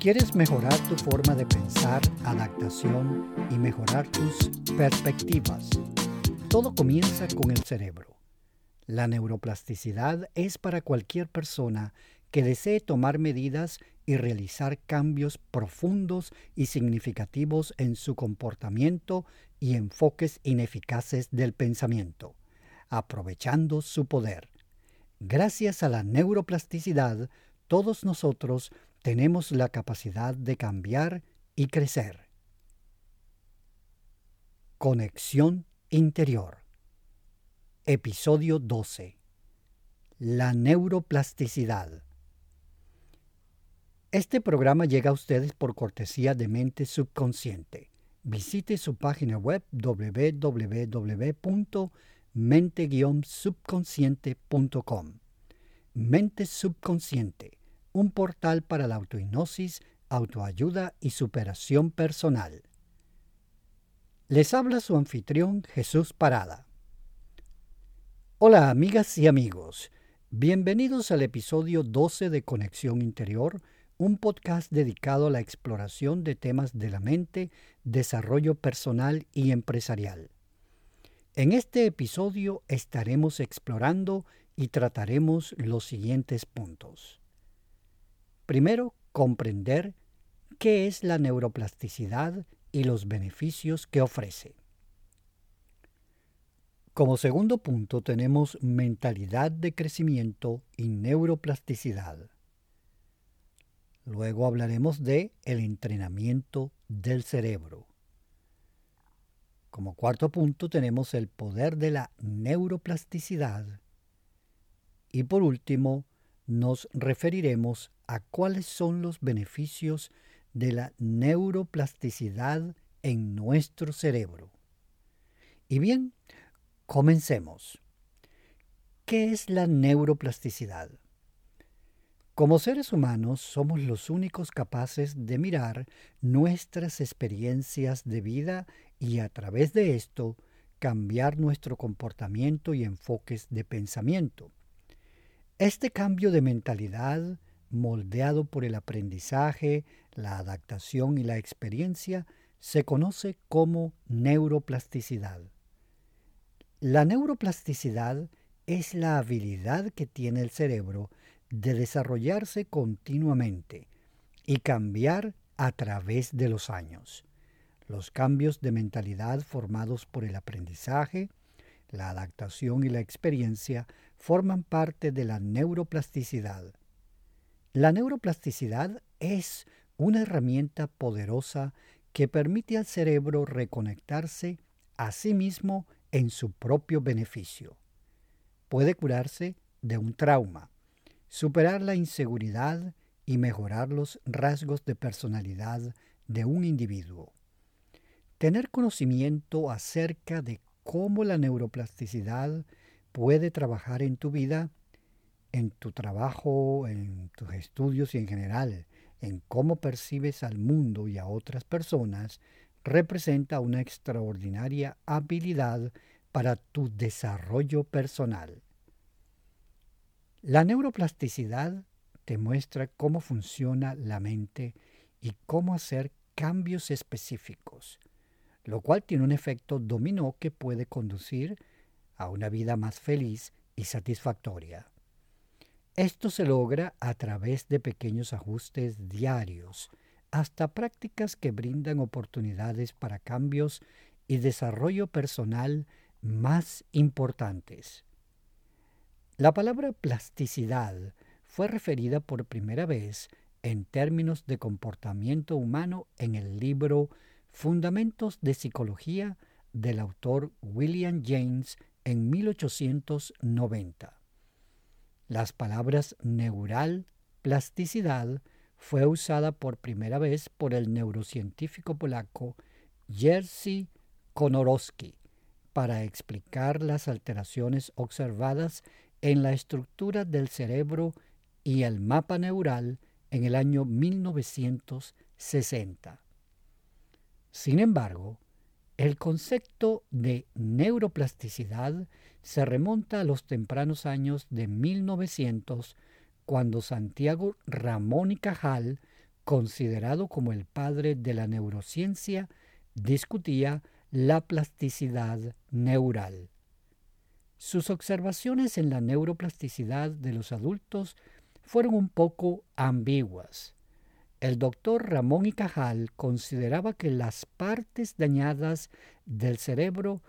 ¿Quieres mejorar tu forma de pensar, adaptación y mejorar tus perspectivas? Todo comienza con el cerebro. La neuroplasticidad es para cualquier persona que desee tomar medidas y realizar cambios profundos y significativos en su comportamiento y enfoques ineficaces del pensamiento, aprovechando su poder. Gracias a la neuroplasticidad, todos nosotros tenemos la capacidad de cambiar y crecer. Conexión interior. Episodio 12. La neuroplasticidad. Este programa llega a ustedes por cortesía de Mente Subconsciente. Visite su página web www.mente-subconsciente.com. Mente Subconsciente un portal para la autohipnosis, autoayuda y superación personal. Les habla su anfitrión Jesús Parada. Hola amigas y amigos, bienvenidos al episodio 12 de Conexión Interior, un podcast dedicado a la exploración de temas de la mente, desarrollo personal y empresarial. En este episodio estaremos explorando y trataremos los siguientes puntos. Primero, comprender qué es la neuroplasticidad y los beneficios que ofrece. Como segundo punto tenemos mentalidad de crecimiento y neuroplasticidad. Luego hablaremos de el entrenamiento del cerebro. Como cuarto punto tenemos el poder de la neuroplasticidad. Y por último, nos referiremos a cuáles son los beneficios de la neuroplasticidad en nuestro cerebro. Y bien, comencemos. ¿Qué es la neuroplasticidad? Como seres humanos somos los únicos capaces de mirar nuestras experiencias de vida y a través de esto cambiar nuestro comportamiento y enfoques de pensamiento. Este cambio de mentalidad, moldeado por el aprendizaje, la adaptación y la experiencia, se conoce como neuroplasticidad. La neuroplasticidad es la habilidad que tiene el cerebro de desarrollarse continuamente y cambiar a través de los años. Los cambios de mentalidad formados por el aprendizaje, la adaptación y la experiencia forman parte de la neuroplasticidad. La neuroplasticidad es una herramienta poderosa que permite al cerebro reconectarse a sí mismo en su propio beneficio. Puede curarse de un trauma, superar la inseguridad y mejorar los rasgos de personalidad de un individuo. Tener conocimiento acerca de cómo la neuroplasticidad puede trabajar en tu vida, en tu trabajo, en tus estudios y en general, en cómo percibes al mundo y a otras personas, representa una extraordinaria habilidad para tu desarrollo personal. La neuroplasticidad te muestra cómo funciona la mente y cómo hacer cambios específicos, lo cual tiene un efecto dominó que puede conducir a una vida más feliz y satisfactoria. Esto se logra a través de pequeños ajustes diarios, hasta prácticas que brindan oportunidades para cambios y desarrollo personal más importantes. La palabra plasticidad fue referida por primera vez en términos de comportamiento humano en el libro Fundamentos de Psicología del autor William James en 1890. Las palabras neural, plasticidad, fue usada por primera vez por el neurocientífico polaco Jerzy Konorowski para explicar las alteraciones observadas en la estructura del cerebro y el mapa neural en el año 1960. Sin embargo, el concepto de neuroplasticidad se remonta a los tempranos años de 1900, cuando Santiago Ramón y Cajal considerado como el padre de la neurociencia, discutía la plasticidad neural. Sus observaciones en la neuroplasticidad de los adultos fueron un poco ambiguas. El doctor Ramón y Cajal consideraba que las partes dañadas del cerebro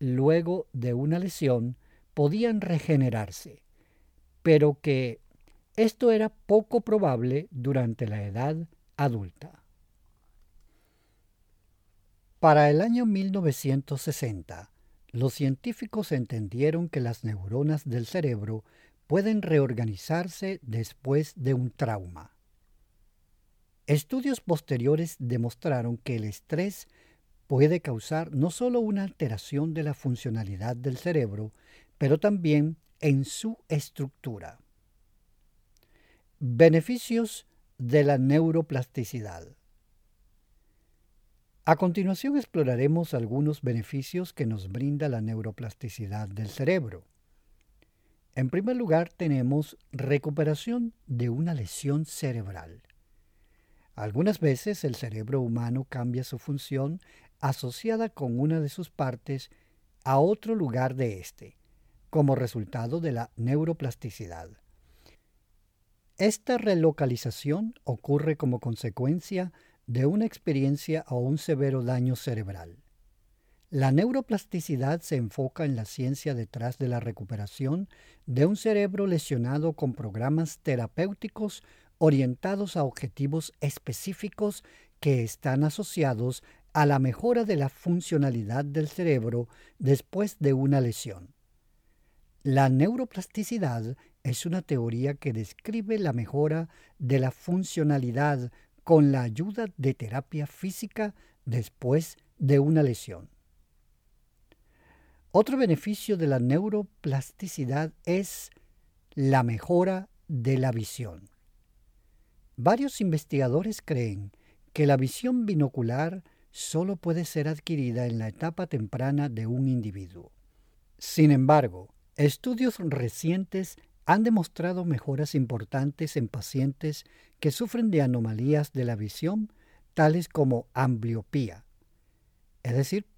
luego de una lesión podían regenerarse, pero que esto era poco probable durante la edad adulta. Para el año 1960, los científicos entendieron que las neuronas del cerebro pueden reorganizarse después de un trauma. Estudios posteriores demostraron que el estrés puede causar no solo una alteración de la funcionalidad del cerebro, pero también en su estructura. Beneficios de la neuroplasticidad. A continuación exploraremos algunos beneficios que nos brinda la neuroplasticidad del cerebro. En primer lugar tenemos recuperación de una lesión cerebral. Algunas veces el cerebro humano cambia su función asociada con una de sus partes a otro lugar de éste, como resultado de la neuroplasticidad. Esta relocalización ocurre como consecuencia de una experiencia o un severo daño cerebral. La neuroplasticidad se enfoca en la ciencia detrás de la recuperación de un cerebro lesionado con programas terapéuticos orientados a objetivos específicos que están asociados a la mejora de la funcionalidad del cerebro después de una lesión. La neuroplasticidad es una teoría que describe la mejora de la funcionalidad con la ayuda de terapia física después de una lesión. Otro beneficio de la neuroplasticidad es la mejora de la visión. Varios investigadores creen que la visión binocular solo puede ser adquirida en la etapa temprana de un individuo. Sin embargo, estudios recientes han demostrado mejoras importantes en pacientes que sufren de anomalías de la visión, tales como ambliopía. Es decir,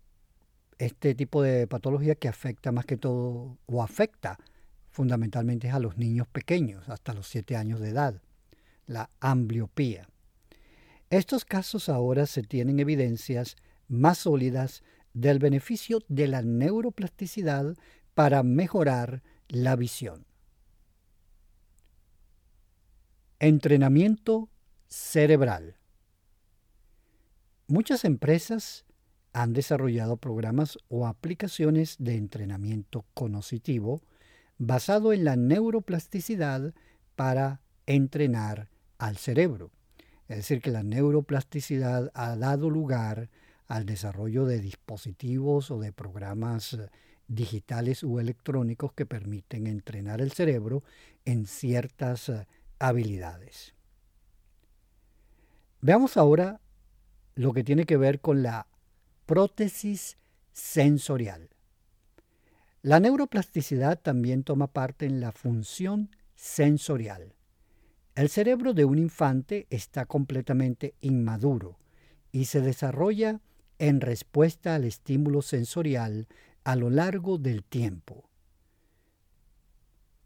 este tipo de patología que afecta más que todo, o afecta fundamentalmente a los niños pequeños, hasta los 7 años de edad, la ambliopía. Estos casos ahora se tienen evidencias más sólidas del beneficio de la neuroplasticidad para mejorar la visión. Entrenamiento cerebral. Muchas empresas han desarrollado programas o aplicaciones de entrenamiento cognitivo basado en la neuroplasticidad para entrenar al cerebro. Es decir, que la neuroplasticidad ha dado lugar al desarrollo de dispositivos o de programas digitales u electrónicos que permiten entrenar el cerebro en ciertas habilidades. Veamos ahora lo que tiene que ver con la prótesis sensorial. La neuroplasticidad también toma parte en la función sensorial. El cerebro de un infante está completamente inmaduro y se desarrolla en respuesta al estímulo sensorial a lo largo del tiempo.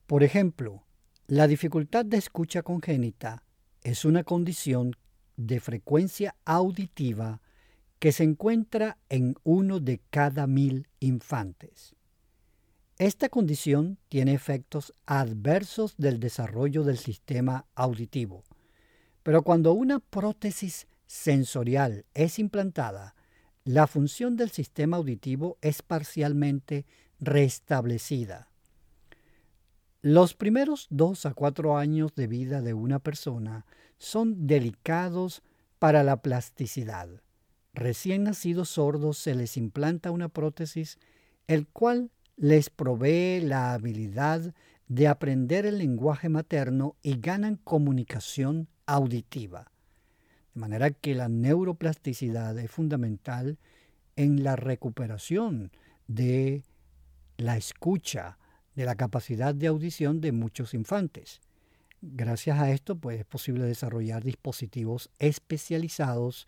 Por ejemplo, la dificultad de escucha congénita es una condición de frecuencia auditiva que se encuentra en uno de cada mil infantes. Esta condición tiene efectos adversos del desarrollo del sistema auditivo, pero cuando una prótesis sensorial es implantada, la función del sistema auditivo es parcialmente restablecida. Los primeros dos a cuatro años de vida de una persona son delicados para la plasticidad. Recién nacidos sordos se les implanta una prótesis, el cual les provee la habilidad de aprender el lenguaje materno y ganan comunicación auditiva. De manera que la neuroplasticidad es fundamental en la recuperación de la escucha, de la capacidad de audición de muchos infantes. Gracias a esto, pues es posible desarrollar dispositivos especializados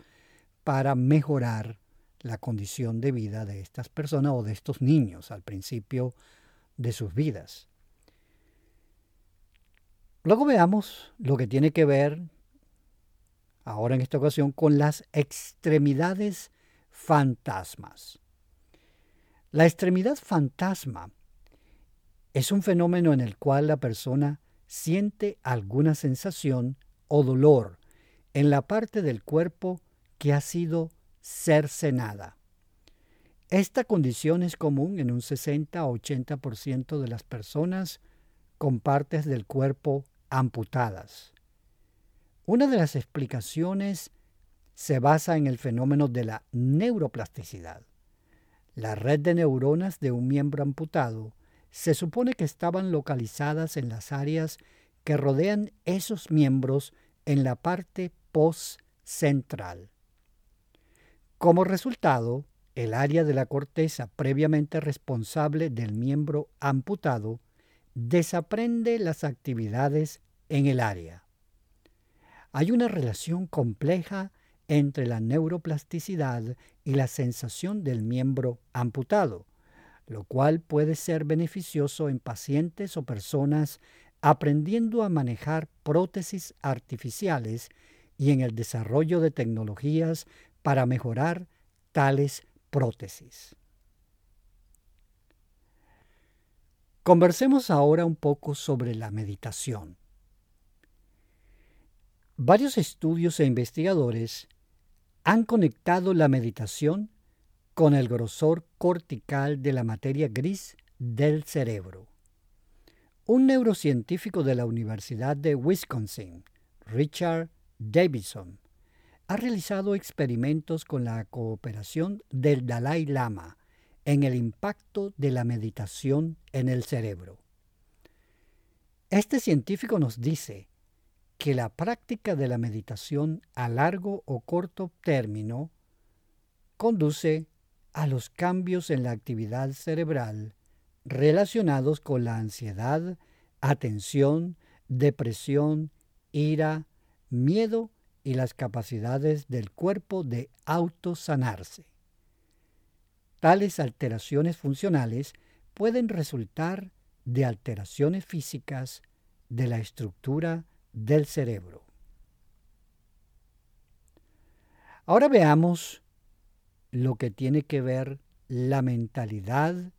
para mejorar la condición de vida de estas personas o de estos niños al principio de sus vidas. Luego veamos lo que tiene que ver, ahora en esta ocasión, con las extremidades fantasmas. La extremidad fantasma es un fenómeno en el cual la persona siente alguna sensación o dolor en la parte del cuerpo que ha sido cercenada. Esta condición es común en un 60 o 80% de las personas con partes del cuerpo amputadas. Una de las explicaciones se basa en el fenómeno de la neuroplasticidad. La red de neuronas de un miembro amputado se supone que estaban localizadas en las áreas que rodean esos miembros en la parte post-central. Como resultado, el área de la corteza previamente responsable del miembro amputado desaprende las actividades en el área. Hay una relación compleja entre la neuroplasticidad y la sensación del miembro amputado, lo cual puede ser beneficioso en pacientes o personas aprendiendo a manejar prótesis artificiales y en el desarrollo de tecnologías para mejorar tales prótesis. Conversemos ahora un poco sobre la meditación. Varios estudios e investigadores han conectado la meditación con el grosor cortical de la materia gris del cerebro. Un neurocientífico de la Universidad de Wisconsin, Richard Davidson, ha realizado experimentos con la cooperación del Dalai Lama en el impacto de la meditación en el cerebro. Este científico nos dice que la práctica de la meditación a largo o corto término conduce a los cambios en la actividad cerebral relacionados con la ansiedad, atención, depresión, ira, miedo y las capacidades del cuerpo de autosanarse. Tales alteraciones funcionales pueden resultar de alteraciones físicas de la estructura del cerebro. Ahora veamos lo que tiene que ver la mentalidad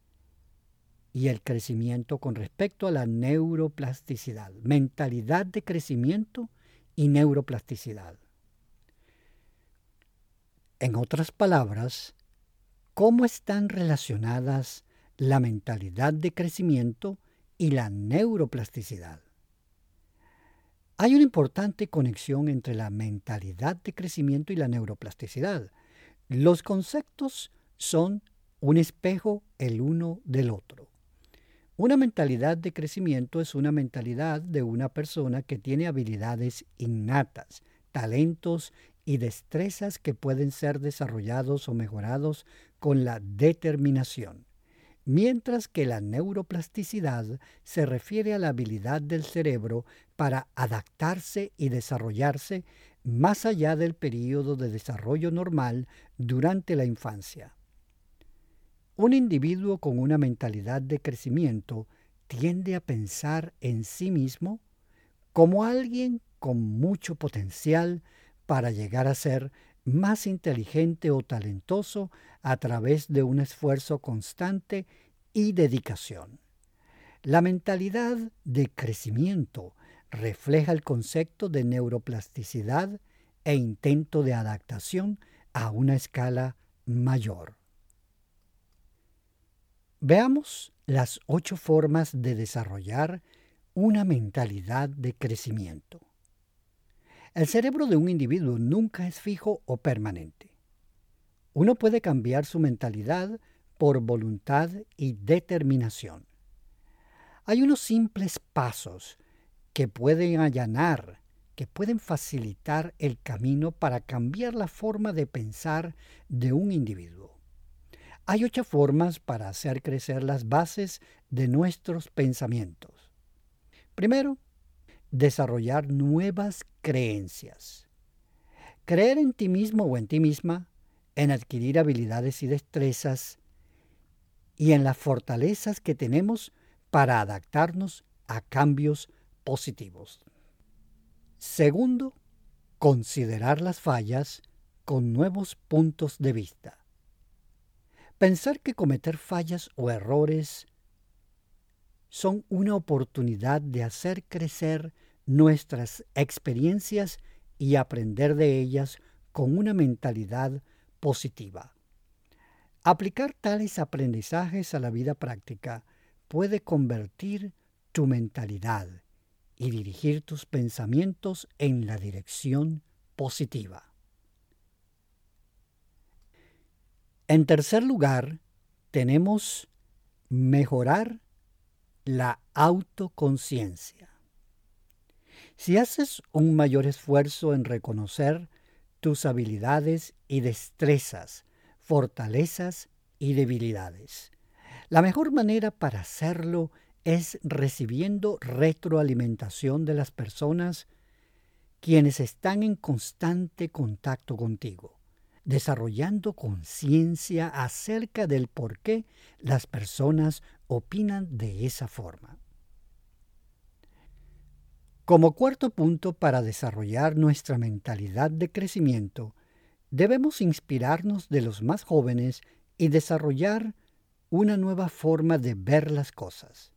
y el crecimiento con respecto a la neuroplasticidad. Mentalidad de crecimiento y neuroplasticidad. En otras palabras, ¿cómo están relacionadas la mentalidad de crecimiento y la neuroplasticidad? Hay una importante conexión entre la mentalidad de crecimiento y la neuroplasticidad. Los conceptos son un espejo el uno del otro. Una mentalidad de crecimiento es una mentalidad de una persona que tiene habilidades innatas, talentos y destrezas que pueden ser desarrollados o mejorados con la determinación, mientras que la neuroplasticidad se refiere a la habilidad del cerebro para adaptarse y desarrollarse más allá del periodo de desarrollo normal durante la infancia. Un individuo con una mentalidad de crecimiento tiende a pensar en sí mismo como alguien con mucho potencial para llegar a ser más inteligente o talentoso a través de un esfuerzo constante y dedicación. La mentalidad de crecimiento refleja el concepto de neuroplasticidad e intento de adaptación a una escala mayor. Veamos las ocho formas de desarrollar una mentalidad de crecimiento. El cerebro de un individuo nunca es fijo o permanente. Uno puede cambiar su mentalidad por voluntad y determinación. Hay unos simples pasos que pueden allanar, que pueden facilitar el camino para cambiar la forma de pensar de un individuo. Hay ocho formas para hacer crecer las bases de nuestros pensamientos. Primero, desarrollar nuevas creencias. Creer en ti mismo o en ti misma, en adquirir habilidades y destrezas y en las fortalezas que tenemos para adaptarnos a cambios positivos. Segundo, considerar las fallas con nuevos puntos de vista. Pensar que cometer fallas o errores son una oportunidad de hacer crecer nuestras experiencias y aprender de ellas con una mentalidad positiva. Aplicar tales aprendizajes a la vida práctica puede convertir tu mentalidad y dirigir tus pensamientos en la dirección positiva. En tercer lugar, tenemos mejorar la autoconciencia. Si haces un mayor esfuerzo en reconocer tus habilidades y destrezas, fortalezas y debilidades, la mejor manera para hacerlo es recibiendo retroalimentación de las personas quienes están en constante contacto contigo, desarrollando conciencia acerca del por qué las personas opinan de esa forma. Como cuarto punto para desarrollar nuestra mentalidad de crecimiento, debemos inspirarnos de los más jóvenes y desarrollar una nueva forma de ver las cosas.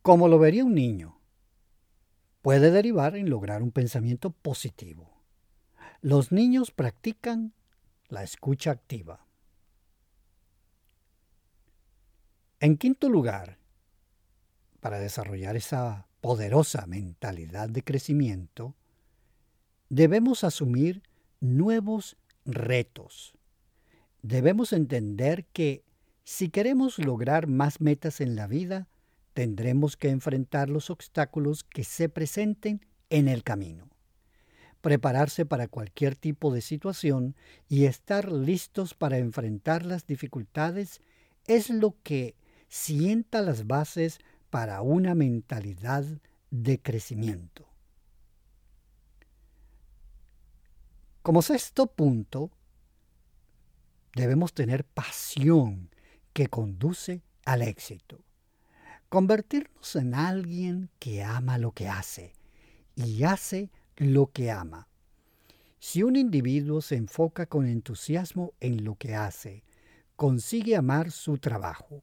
Como lo vería un niño, puede derivar en lograr un pensamiento positivo. Los niños practican la escucha activa. En quinto lugar, para desarrollar esa poderosa mentalidad de crecimiento, debemos asumir nuevos retos. Debemos entender que si queremos lograr más metas en la vida, tendremos que enfrentar los obstáculos que se presenten en el camino. Prepararse para cualquier tipo de situación y estar listos para enfrentar las dificultades es lo que sienta las bases para una mentalidad de crecimiento. Como sexto punto, debemos tener pasión que conduce al éxito. Convertirnos en alguien que ama lo que hace y hace lo que ama. Si un individuo se enfoca con entusiasmo en lo que hace, consigue amar su trabajo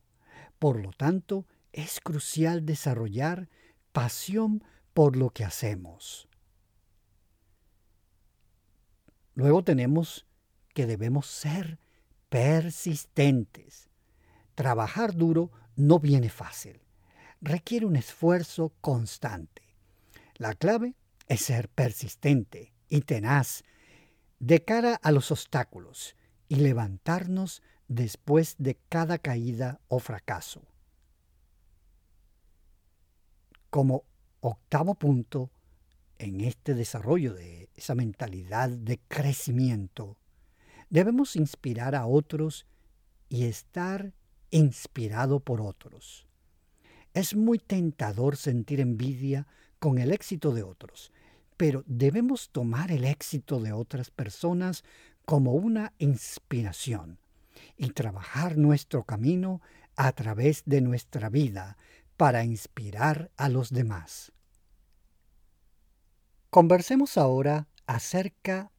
por lo tanto, es crucial desarrollar pasión por lo que hacemos. Luego tenemos que debemos ser persistentes. Trabajar duro no viene fácil. Requiere un esfuerzo constante. La clave es ser persistente y tenaz de cara a los obstáculos y levantarnos después de cada caída o fracaso. Como octavo punto en este desarrollo de esa mentalidad de crecimiento, debemos inspirar a otros y estar inspirado por otros. Es muy tentador sentir envidia con el éxito de otros, pero debemos tomar el éxito de otras personas como una inspiración y trabajar nuestro camino a través de nuestra vida para inspirar a los demás. Conversemos ahora acerca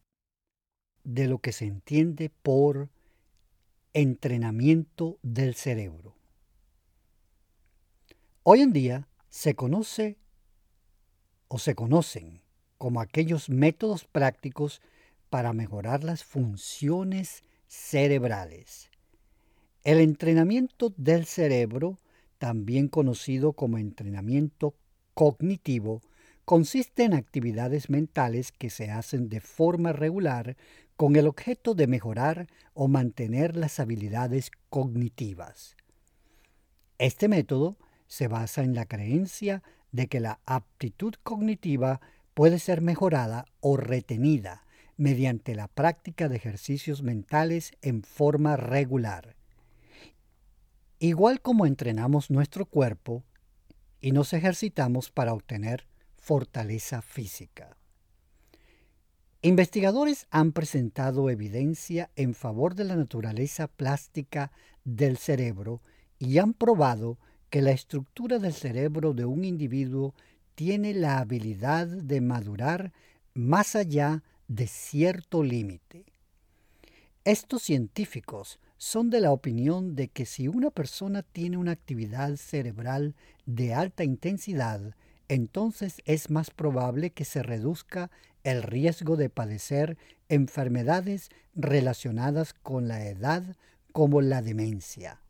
de lo que se entiende por entrenamiento del cerebro. Hoy en día se conoce o se conocen como aquellos métodos prácticos para mejorar las funciones cerebrales. El entrenamiento del cerebro, también conocido como entrenamiento cognitivo, consiste en actividades mentales que se hacen de forma regular con el objeto de mejorar o mantener las habilidades cognitivas. Este método se basa en la creencia de que la aptitud cognitiva puede ser mejorada o retenida mediante la práctica de ejercicios mentales en forma regular. Igual como entrenamos nuestro cuerpo, y nos ejercitamos para obtener fortaleza física. Investigadores han presentado evidencia en favor de la naturaleza plástica del cerebro y han probado que la estructura del cerebro de un individuo tiene la habilidad de madurar más allá de cierto límite. Estos científicos son de la opinión de que si una persona tiene una actividad cerebral de alta intensidad, entonces es más probable que se reduzca el riesgo de padecer enfermedades relacionadas con la edad como la demencia.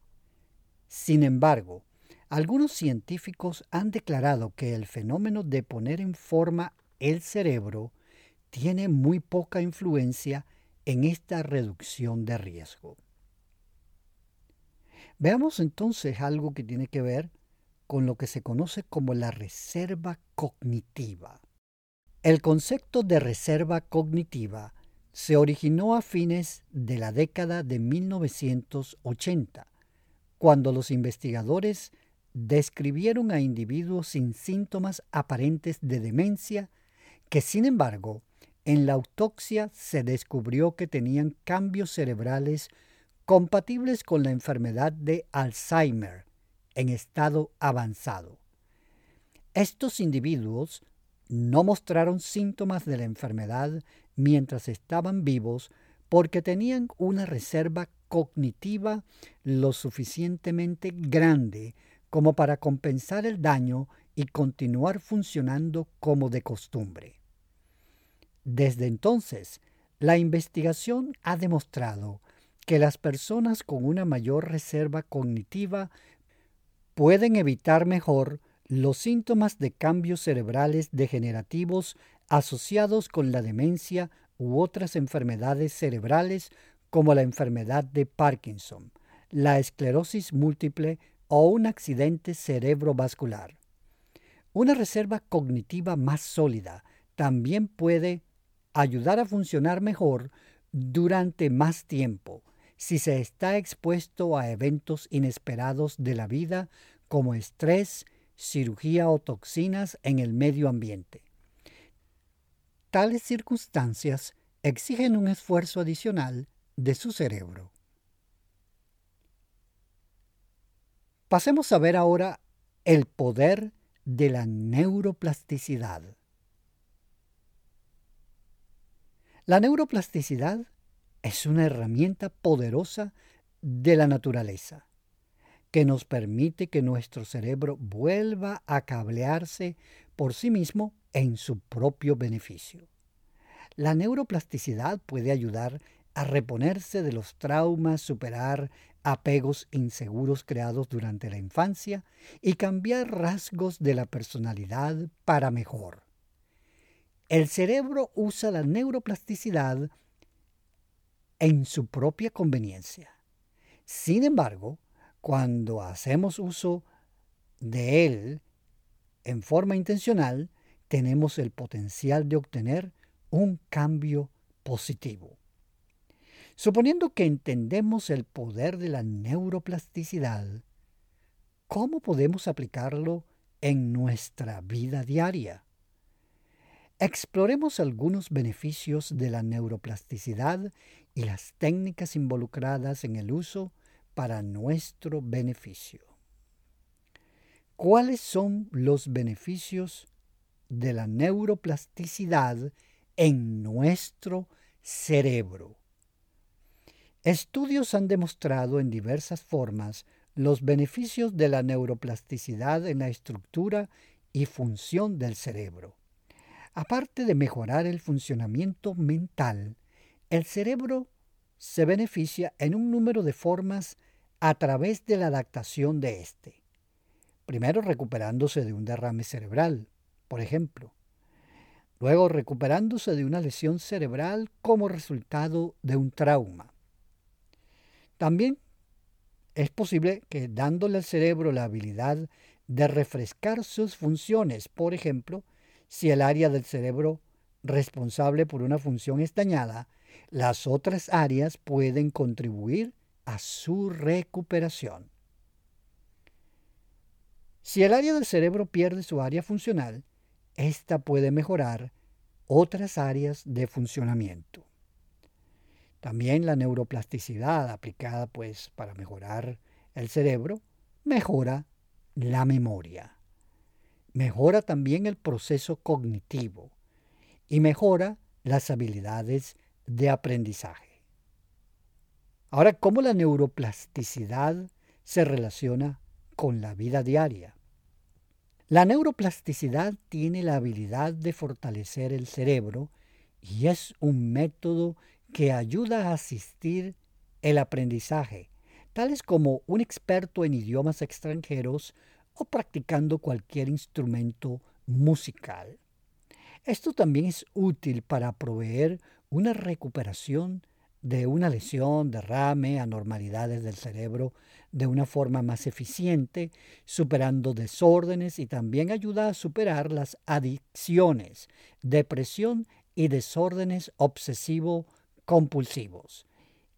Sin embargo, algunos científicos han declarado que el fenómeno de poner en forma el cerebro tiene muy poca influencia en esta reducción de riesgo. Veamos entonces algo que tiene que ver con lo que se conoce como la reserva cognitiva. El concepto de reserva cognitiva se originó a fines de la década de 1980, cuando los investigadores describieron a individuos sin síntomas aparentes de demencia que, sin embargo, en la autopsia se descubrió que tenían cambios cerebrales compatibles con la enfermedad de Alzheimer en estado avanzado. Estos individuos no mostraron síntomas de la enfermedad mientras estaban vivos porque tenían una reserva cognitiva lo suficientemente grande como para compensar el daño y continuar funcionando como de costumbre. Desde entonces, la investigación ha demostrado que las personas con una mayor reserva cognitiva pueden evitar mejor los síntomas de cambios cerebrales degenerativos asociados con la demencia u otras enfermedades cerebrales como la enfermedad de Parkinson, la esclerosis múltiple o un accidente cerebrovascular. Una reserva cognitiva más sólida también puede ayudar a funcionar mejor durante más tiempo si se está expuesto a eventos inesperados de la vida como estrés, cirugía o toxinas en el medio ambiente. Tales circunstancias exigen un esfuerzo adicional de su cerebro. Pasemos a ver ahora el poder de la neuroplasticidad. La neuroplasticidad es una herramienta poderosa de la naturaleza que nos permite que nuestro cerebro vuelva a cablearse por sí mismo en su propio beneficio. La neuroplasticidad puede ayudar a reponerse de los traumas, superar apegos inseguros creados durante la infancia y cambiar rasgos de la personalidad para mejor. El cerebro usa la neuroplasticidad en su propia conveniencia. Sin embargo, cuando hacemos uso de él en forma intencional, tenemos el potencial de obtener un cambio positivo. Suponiendo que entendemos el poder de la neuroplasticidad, ¿cómo podemos aplicarlo en nuestra vida diaria? Exploremos algunos beneficios de la neuroplasticidad y las técnicas involucradas en el uso para nuestro beneficio. ¿Cuáles son los beneficios de la neuroplasticidad en nuestro cerebro? Estudios han demostrado en diversas formas los beneficios de la neuroplasticidad en la estructura y función del cerebro. Aparte de mejorar el funcionamiento mental, el cerebro se beneficia en un número de formas a través de la adaptación de éste. Primero recuperándose de un derrame cerebral, por ejemplo. Luego recuperándose de una lesión cerebral como resultado de un trauma. También es posible que dándole al cerebro la habilidad de refrescar sus funciones, por ejemplo, si el área del cerebro responsable por una función es dañada, las otras áreas pueden contribuir a su recuperación. Si el área del cerebro pierde su área funcional, ésta puede mejorar otras áreas de funcionamiento. También la neuroplasticidad aplicada pues para mejorar el cerebro mejora la memoria. Mejora también el proceso cognitivo y mejora las habilidades de aprendizaje. Ahora, ¿cómo la neuroplasticidad se relaciona con la vida diaria? La neuroplasticidad tiene la habilidad de fortalecer el cerebro y es un método que ayuda a asistir el aprendizaje, tales como un experto en idiomas extranjeros o practicando cualquier instrumento musical. Esto también es útil para proveer una recuperación de una lesión, derrame, anormalidades del cerebro de una forma más eficiente, superando desórdenes y también ayuda a superar las adicciones, depresión y desórdenes obsesivo-compulsivos.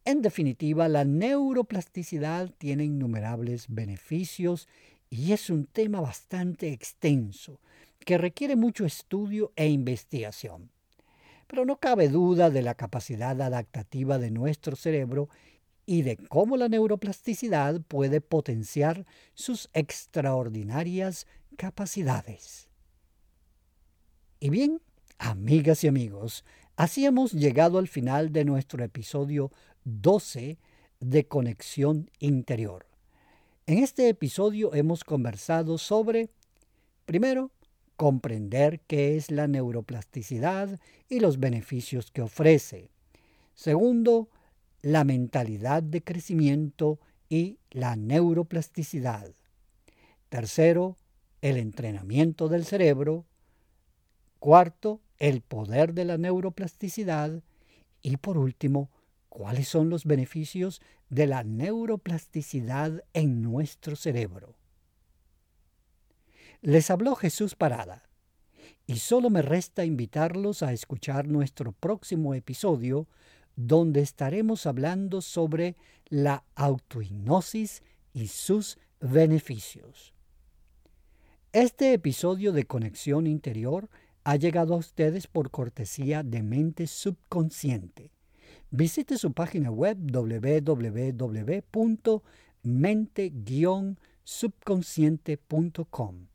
En definitiva, la neuroplasticidad tiene innumerables beneficios y es un tema bastante extenso que requiere mucho estudio e investigación. Pero no cabe duda de la capacidad adaptativa de nuestro cerebro y de cómo la neuroplasticidad puede potenciar sus extraordinarias capacidades. Y bien, amigas y amigos, así hemos llegado al final de nuestro episodio 12 de Conexión Interior. En este episodio hemos conversado sobre, primero, comprender qué es la neuroplasticidad y los beneficios que ofrece. Segundo, la mentalidad de crecimiento y la neuroplasticidad. Tercero, el entrenamiento del cerebro. Cuarto, el poder de la neuroplasticidad. Y por último, cuáles son los beneficios de la neuroplasticidad en nuestro cerebro. Les habló Jesús Parada, y solo me resta invitarlos a escuchar nuestro próximo episodio, donde estaremos hablando sobre la autohipnosis y sus beneficios. Este episodio de Conexión Interior ha llegado a ustedes por cortesía de Mente Subconsciente. Visite su página web www.mente-subconsciente.com.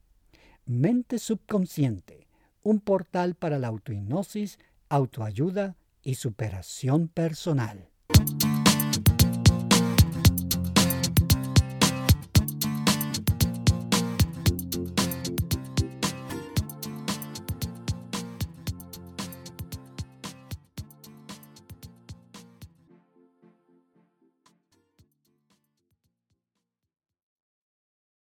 Mente Subconsciente, un portal para la autohipnosis, autoayuda y superación personal.